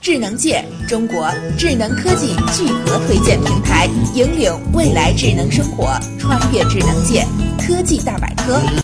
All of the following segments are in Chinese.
智能界，中国智能科技聚合推荐平台，引领未来智能生活，穿越智能界，科技大百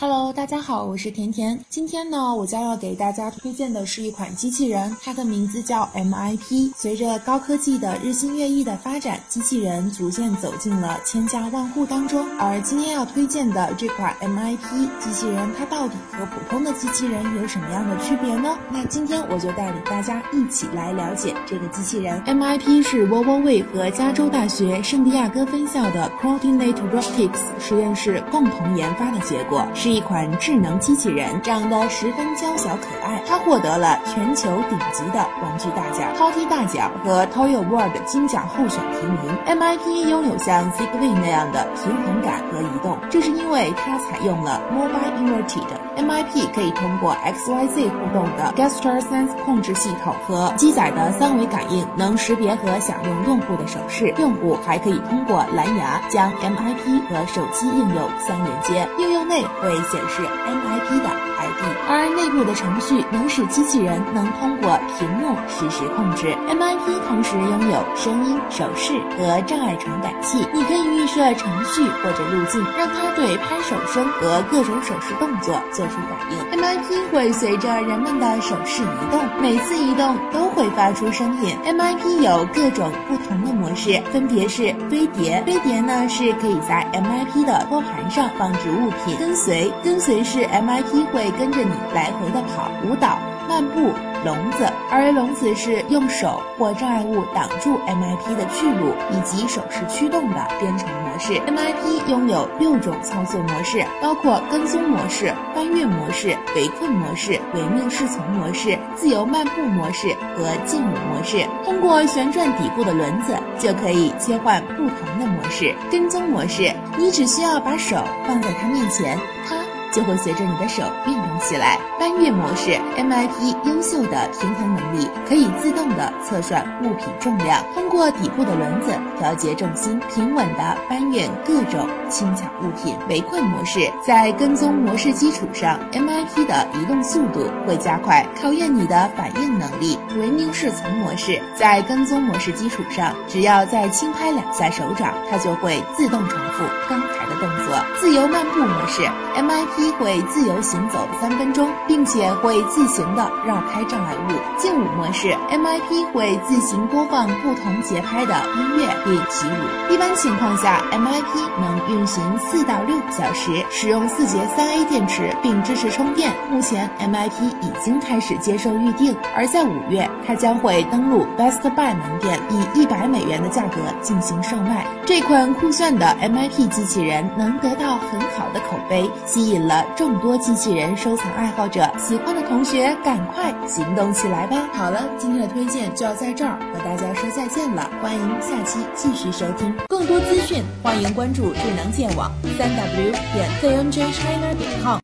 Hello，大家好，我是甜甜。今天呢，我将要给大家推荐的是一款机器人，它的名字叫 MIP。随着高科技的日新月异的发展，机器人逐渐走进了千家万户当中。而今天要推荐的这款 MIP 机器人，它到底和普通的机器人有什么样的区别呢？那今天我就带领大家一起来了。解这个机器人，MIP 是 Volvo 和加州大学圣地亚哥分校的 Coordinate Robotics 实验室共同研发的结果，是一款智能机器人，长得十分娇小可爱。它获得了全球顶级的玩具大奖 Toti 大奖和 Toy Award 金奖候选提名。MIP 拥有像 Zigbee 那样的平衡感和移动，这是因为它采用了 Mobile Inverted。MIP 可以通过 XYZ 互动的 Gesture Sense 控制系统和机载的三维感应，能识别和响应用户的手势。用户还可以通过蓝牙将 MIP 和手机应用相连接，应用内会显示 MIP 的内部的程序能使机器人能通过屏幕实时控制。MIP 同时拥有声音、手势和障碍传感器，你可以预设程序或者路径，让它对拍手声和各种手势动作做。出反应，MIP 会随着人们的手势移动，每次移动都会发出声音。MIP 有各种不同的模式，分别是飞碟。飞碟呢是可以在 MIP 的托盘上放置物品。跟随，跟随是 MIP 会跟着你来回的跑、舞蹈、漫步。笼子，而笼子是用手或障碍物挡住 MIP 的去路，以及手势驱动的编程模式。MIP 拥有六种操作模式，包括跟踪模式、搬运模式、围困模式、唯命是从模式、自由漫步模式和劲舞模式。通过旋转底部的轮子，就可以切换不同的模式。跟踪模式，你只需要把手放在它面前，它。就会随着你的手运动起来。搬运模式，MIP 优秀的平衡能力可以自动的测算物品重量，通过底部的轮子调节重心，平稳的搬运各种轻巧物品。围困模式在跟踪模式基础上，MIP 的移动速度会加快，考验你的反应能力。唯命是从模式在跟踪模式基础上，只要再轻拍两下手掌，它就会自动重复刚才的动作。自由漫步模式，MIP。会自由行走三分钟，并且会自行的绕开障碍物。劲舞模式，MIP 会自行播放不同节拍的音乐并起舞。一般情况下，MIP 能运行四到六个小时，使用四节三 A 电池，并支持充电。目前，MIP 已经开始接受预定，而在五月，它将会登陆 Best Buy 门店，以一百美元的价格进行售卖。这款酷炫的 MIP 机器人能得到很好的口碑，吸引了。众多机器人收藏爱好者，喜欢的同学赶快行动起来吧！好了，今天的推荐就要在这儿和大家说再见了，欢迎下期继续收听更多资讯，欢迎关注智能界网三 w 点 c n j china 点 com。